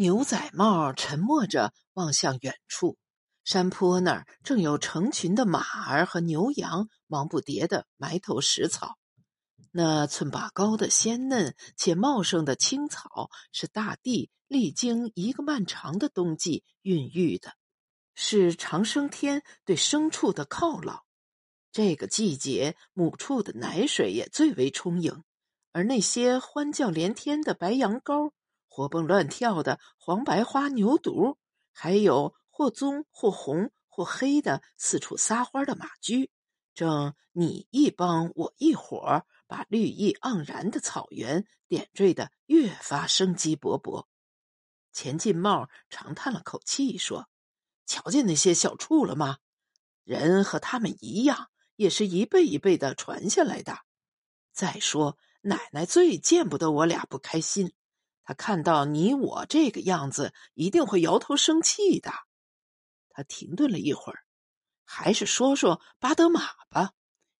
牛仔帽沉默着望向远处，山坡那儿正有成群的马儿和牛羊忙不迭地埋头食草。那寸把高的鲜嫩且茂盛的青草，是大地历经一个漫长的冬季孕育的，是长生天对牲畜的犒劳。这个季节，母畜的奶水也最为充盈，而那些欢叫连天的白羊羔。活蹦乱跳的黄白花牛犊，还有或棕或红或黑的四处撒欢的马驹，正你一帮我一伙儿，把绿意盎然的草原点缀的越发生机勃勃。钱进茂长叹了口气说：“瞧见那些小畜了吗？人和他们一样，也是一辈一辈的传下来的。再说，奶奶最见不得我俩不开心。”他看到你我这个样子，一定会摇头生气的。他停顿了一会儿，还是说说巴德玛吧。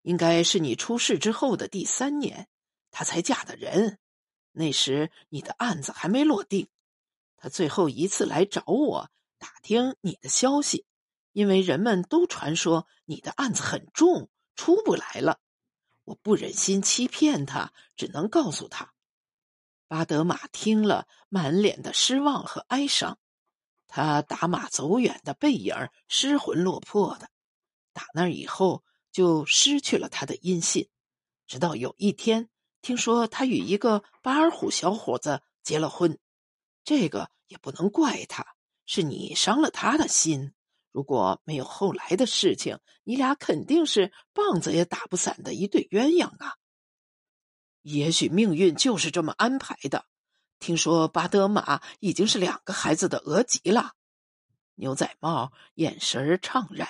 应该是你出事之后的第三年，他才嫁的人。那时你的案子还没落定。他最后一次来找我打听你的消息，因为人们都传说你的案子很重，出不来了。我不忍心欺骗他，只能告诉他。巴德玛听了，满脸的失望和哀伤。他打马走远的背影失魂落魄的。打那以后，就失去了他的音信。直到有一天，听说他与一个巴尔虎小伙子结了婚。这个也不能怪他，是你伤了他的心。如果没有后来的事情，你俩肯定是棒子也打不散的一对鸳鸯啊。也许命运就是这么安排的。听说巴德玛已经是两个孩子的额吉了。牛仔帽眼神怅然。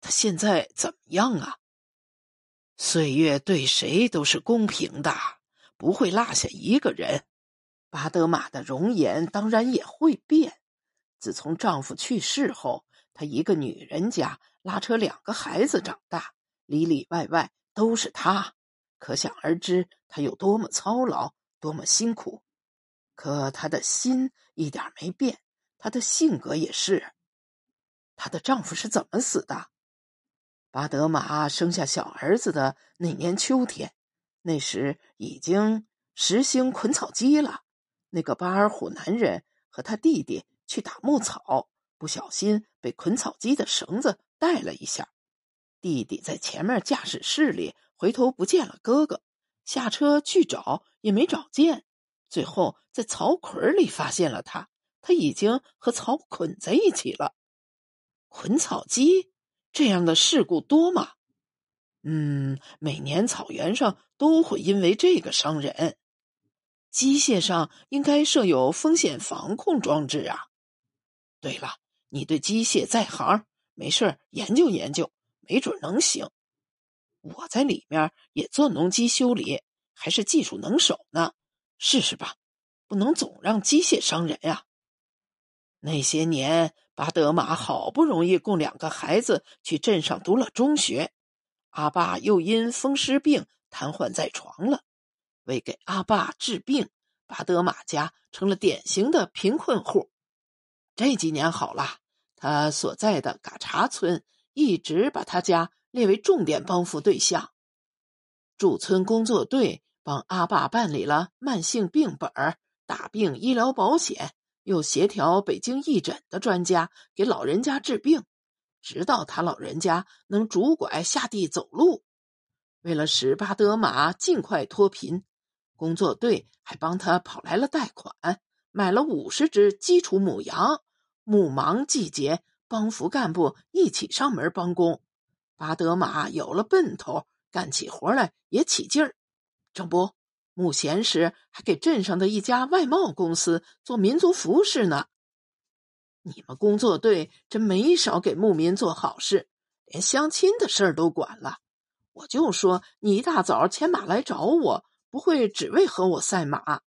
他现在怎么样啊？岁月对谁都是公平的，不会落下一个人。巴德玛的容颜当然也会变。自从丈夫去世后，她一个女人家拉扯两个孩子长大，里里外外都是她。可想而知，她有多么操劳，多么辛苦。可她的心一点没变，她的性格也是。她的丈夫是怎么死的？巴德玛生下小儿子的那年秋天，那时已经实行捆草机了。那个巴尔虎男人和他弟弟去打牧草，不小心被捆草机的绳子带了一下。弟弟在前面驾驶室里。回头不见了哥哥，下车去找也没找见，最后在草捆里发现了他，他已经和草捆在一起了。捆草机这样的事故多吗？嗯，每年草原上都会因为这个伤人。机械上应该设有风险防控装置啊。对了，你对机械在行，没事研究研究，没准能行。我在里面也做农机修理，还是技术能手呢，试试吧，不能总让机械伤人呀。那些年，巴德玛好不容易供两个孩子去镇上读了中学，阿爸又因风湿病瘫痪在床了。为给阿爸治病，巴德玛家成了典型的贫困户。这几年好了，他所在的嘎查村一直把他家。列为重点帮扶对象，驻村工作队帮阿爸办理了慢性病本、大病医疗保险，又协调北京义诊的专家给老人家治病，直到他老人家能拄拐下地走路。为了使巴德玛尽快脱贫，工作队还帮他跑来了贷款，买了五十只基础母羊。牧忙季节，帮扶干部一起上门帮工。巴德玛有了奔头，干起活来也起劲儿。正不，牧闲时还给镇上的一家外贸公司做民族服饰呢。你们工作队真没少给牧民做好事，连相亲的事儿都管了。我就说你一大早牵马来找我，不会只为和我赛马？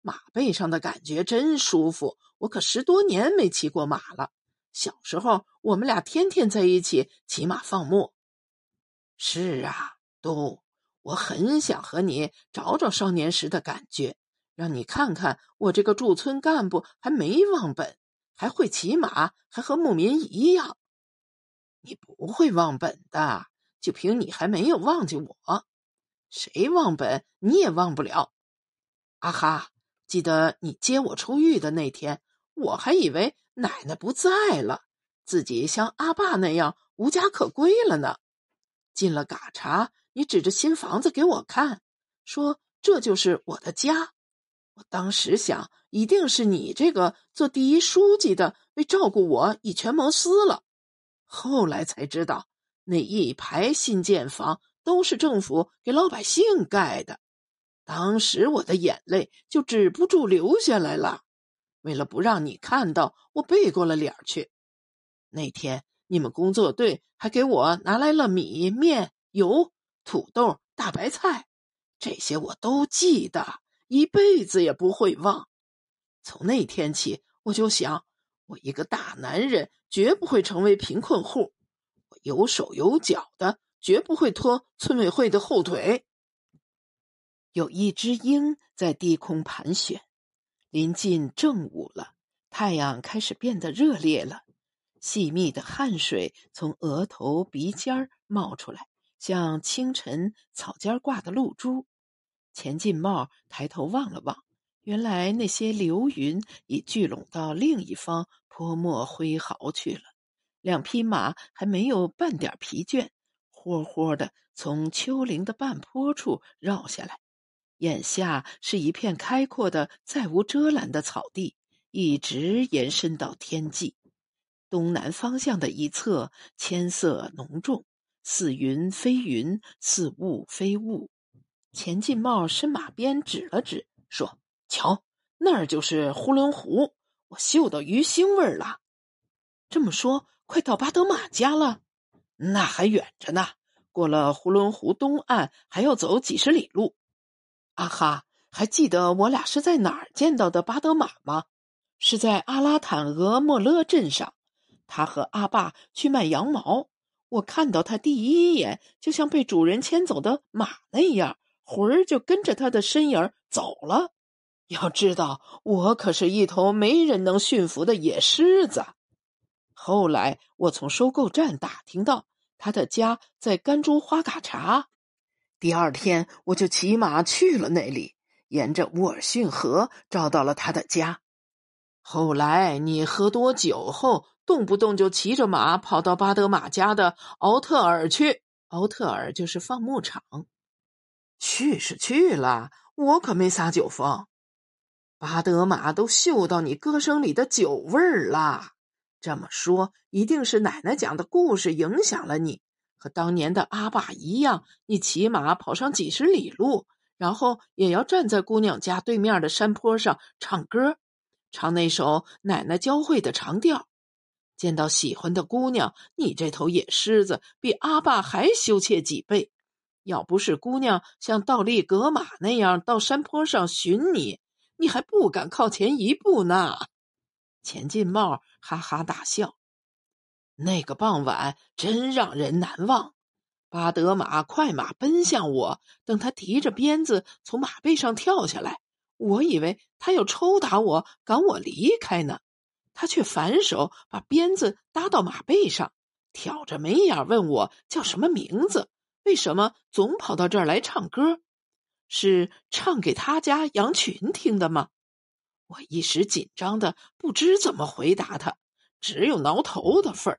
马背上的感觉真舒服，我可十多年没骑过马了。小时候，我们俩天天在一起骑马放牧。是啊，都，我很想和你找找少年时的感觉。让你看看我这个驻村干部还没忘本，还会骑马，还和牧民一样。你不会忘本的，就凭你还没有忘记我。谁忘本，你也忘不了。阿哈，记得你接我出狱的那天，我还以为奶奶不在了，自己像阿爸那样无家可归了呢。进了嘎查，你指着新房子给我看，说这就是我的家。我当时想，一定是你这个做第一书记的为照顾我以权谋私了。后来才知道，那一排新建房都是政府给老百姓盖的。当时我的眼泪就止不住流下来了。为了不让你看到，我背过了脸去。那天你们工作队还给我拿来了米面油、土豆、大白菜，这些我都记得，一辈子也不会忘。从那天起，我就想。我一个大男人绝不会成为贫困户，我有手有脚的，绝不会拖村委会的后腿。有一只鹰在低空盘旋，临近正午了，太阳开始变得热烈了，细密的汗水从额头、鼻尖冒出来，像清晨草尖挂的露珠。钱进茂抬头望了望。原来那些流云已聚拢到另一方泼墨挥毫去了，两匹马还没有半点疲倦，活活的从丘陵的半坡处绕下来。眼下是一片开阔的、再无遮拦的草地，一直延伸到天际。东南方向的一侧铅色浓重，似云非云，似雾非雾。钱进茂伸马鞭指了指，说。瞧，那儿就是呼伦湖，我嗅到鱼腥味儿了。这么说，快到巴德玛家了？那还远着呢。过了呼伦湖东岸，还要走几十里路。阿哈，还记得我俩是在哪儿见到的巴德玛吗？是在阿拉坦俄莫勒镇上。他和阿爸去卖羊毛，我看到他第一眼，就像被主人牵走的马那样，魂儿就跟着他的身影走了。要知道，我可是一头没人能驯服的野狮子。后来，我从收购站打听到他的家在甘珠花嘎查。第二天，我就骑马去了那里，沿着乌尔逊河找到了他的家。后来，你喝多酒后，动不动就骑着马跑到巴德玛家的奥特尔去。奥特尔就是放牧场。去是去了，我可没撒酒疯。巴德玛都嗅到你歌声里的酒味儿了。这么说，一定是奶奶讲的故事影响了你，和当年的阿爸一样，你骑马跑上几十里路，然后也要站在姑娘家对面的山坡上唱歌，唱那首奶奶教会的长调。见到喜欢的姑娘，你这头野狮子比阿爸还羞怯几倍。要不是姑娘像倒立格马那样到山坡上寻你。你还不敢靠前一步呢！钱进茂哈哈大笑。那个傍晚真让人难忘。巴德玛快马奔向我，等他提着鞭子从马背上跳下来，我以为他要抽打我，赶我离开呢。他却反手把鞭子搭到马背上，挑着眉眼问我叫什么名字，为什么总跑到这儿来唱歌。是唱给他家羊群听的吗？我一时紧张的不知怎么回答他，只有挠头的份儿。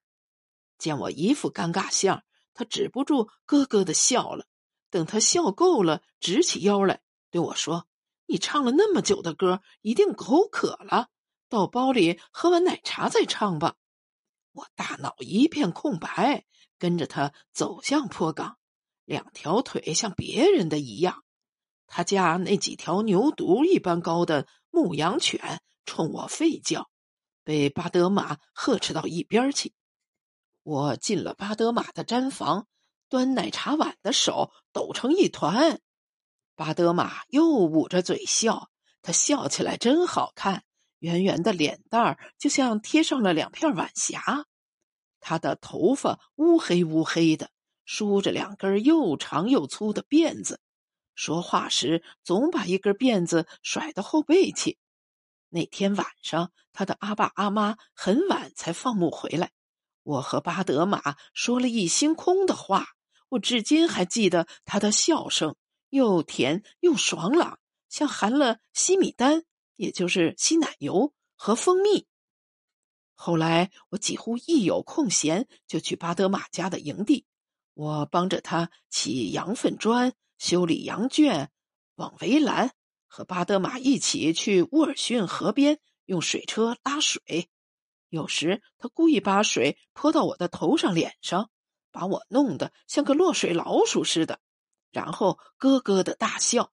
见我一副尴尬相，他止不住咯咯的笑了。等他笑够了，直起腰来对我说：“你唱了那么久的歌，一定口渴了，到包里喝碗奶茶再唱吧。”我大脑一片空白，跟着他走向坡岗，两条腿像别人的一样。他家那几条牛犊一般高的牧羊犬冲我吠叫，被巴德玛呵斥到一边去。我进了巴德玛的毡房，端奶茶碗的手抖成一团。巴德玛又捂着嘴笑，他笑起来真好看，圆圆的脸蛋儿就像贴上了两片晚霞。他的头发乌黑乌黑的，梳着两根又长又粗的辫子。说话时总把一根辫子甩到后背去。那天晚上，他的阿爸阿妈很晚才放牧回来，我和巴德玛说了一星空的话。我至今还记得他的笑声，又甜又爽朗，像含了西米丹，也就是稀奶油和蜂蜜。后来我几乎一有空闲就去巴德玛家的营地，我帮着他起羊粪砖、修理羊圈、网围栏，和巴德玛一起去沃尔逊河边用水车拉水。有时他故意把水泼到我的头上、脸上。把我弄得像个落水老鼠似的，然后咯咯的大笑。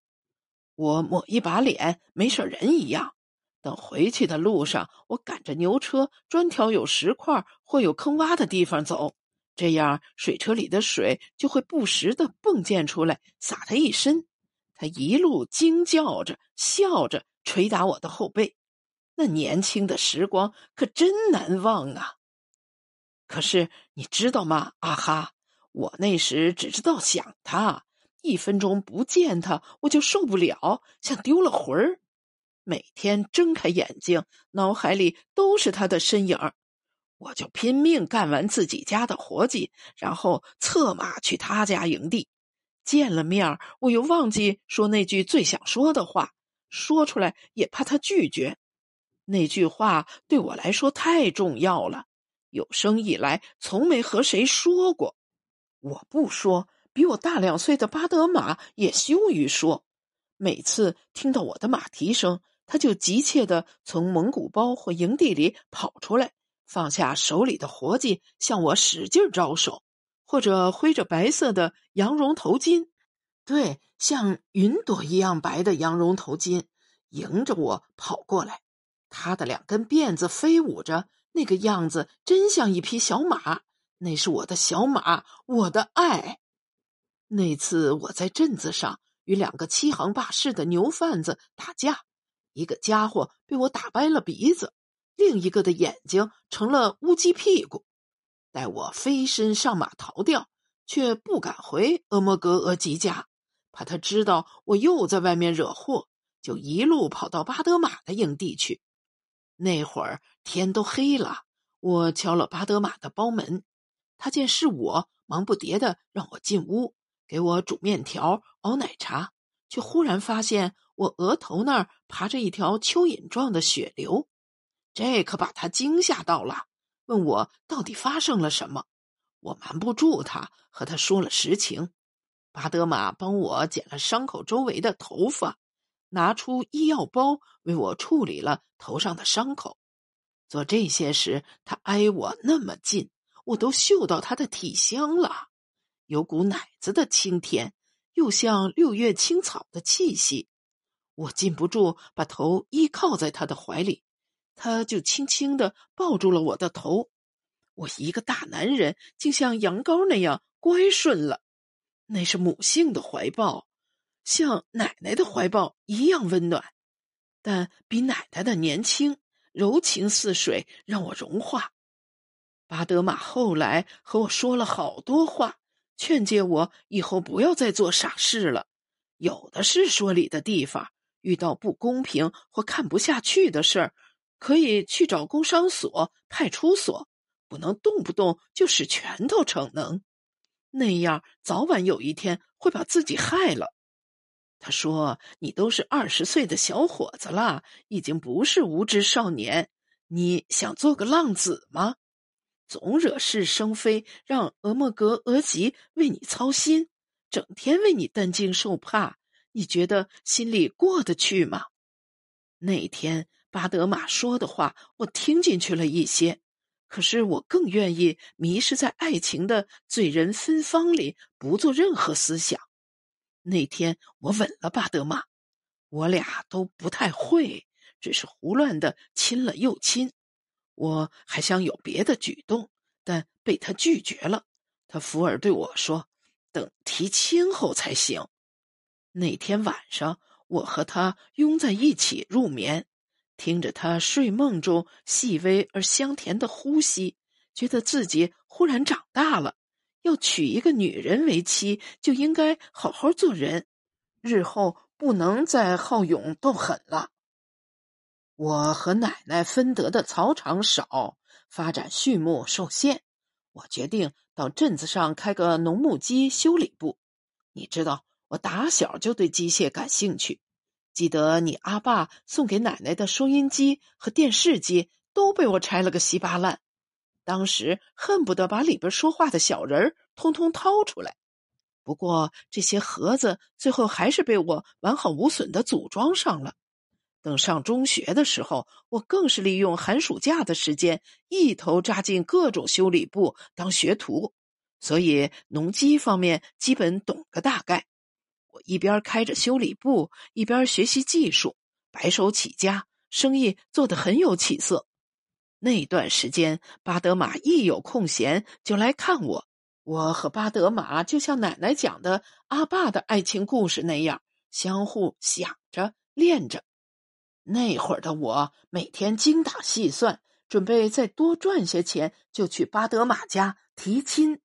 我抹一把脸，没事人一样。等回去的路上，我赶着牛车，专挑有石块或有坑洼的地方走，这样水车里的水就会不时的迸溅出来，洒他一身。他一路惊叫着、笑着，捶打我的后背。那年轻的时光可真难忘啊！可是你知道吗，阿哈？我那时只知道想他，一分钟不见他，我就受不了，像丢了魂儿。每天睁开眼睛，脑海里都是他的身影我就拼命干完自己家的活计，然后策马去他家营地。见了面我又忘记说那句最想说的话，说出来也怕他拒绝。那句话对我来说太重要了。有生以来从没和谁说过，我不说，比我大两岁的巴德玛也羞于说。每次听到我的马蹄声，他就急切地从蒙古包或营地里跑出来，放下手里的活计，向我使劲招手，或者挥着白色的羊绒头巾，对，像云朵一样白的羊绒头巾，迎着我跑过来，他的两根辫子飞舞着。那个样子真像一匹小马，那是我的小马，我的爱。那次我在镇子上与两个欺行霸市的牛贩子打架，一个家伙被我打掰了鼻子，另一个的眼睛成了乌鸡屁股。待我飞身上马逃掉，却不敢回阿莫格额吉家，怕他知道我又在外面惹祸，就一路跑到巴德玛的营地去。那会儿天都黑了，我敲了巴德玛的包门，他见是我，忙不迭的让我进屋，给我煮面条、熬奶茶，却忽然发现我额头那儿爬着一条蚯蚓状的血流，这可把他惊吓到了，问我到底发生了什么。我瞒不住他，和他说了实情。巴德玛帮我剪了伤口周围的头发。拿出医药包为我处理了头上的伤口。做这些时，他挨我那么近，我都嗅到他的体香了，有股奶子的清甜，又像六月青草的气息。我禁不住把头依靠在他的怀里，他就轻轻的抱住了我的头。我一个大男人，竟像羊羔那样乖顺了。那是母性的怀抱。像奶奶的怀抱一样温暖，但比奶奶的年轻，柔情似水，让我融化。巴德玛后来和我说了好多话，劝诫我以后不要再做傻事了。有的是说理的地方，遇到不公平或看不下去的事儿，可以去找工商所、派出所，不能动不动就使拳头逞能，那样早晚有一天会把自己害了。他说：“你都是二十岁的小伙子了，已经不是无知少年。你想做个浪子吗？总惹是生非，让俄莫格俄吉为你操心，整天为你担惊受怕，你觉得心里过得去吗？”那天巴德玛说的话，我听进去了一些，可是我更愿意迷失在爱情的醉人芬芳里，不做任何思想。那天我吻了巴德玛，我俩都不太会，只是胡乱的亲了又亲。我还想有别的举动，但被他拒绝了。他伏耳对我说：“等提亲后才行。”那天晚上，我和他拥在一起入眠，听着他睡梦中细微而香甜的呼吸，觉得自己忽然长大了。要娶一个女人为妻，就应该好好做人。日后不能再好勇斗狠了。我和奶奶分得的草场少，发展畜牧受限，我决定到镇子上开个农牧机修理部。你知道，我打小就对机械感兴趣。记得你阿爸送给奶奶的收音机和电视机都被我拆了个稀巴烂，当时恨不得把里边说话的小人儿通通掏出来。不过这些盒子最后还是被我完好无损的组装上了。等上中学的时候，我更是利用寒暑假的时间，一头扎进各种修理部当学徒，所以农机方面基本懂个大概。我一边开着修理部，一边学习技术，白手起家，生意做得很有起色。那段时间，巴德玛一有空闲就来看我，我和巴德玛就像奶奶讲的阿爸的爱情故事那样，相互想着练着。那会儿的我每天精打细算，准备再多赚些钱，就去巴德玛家提亲。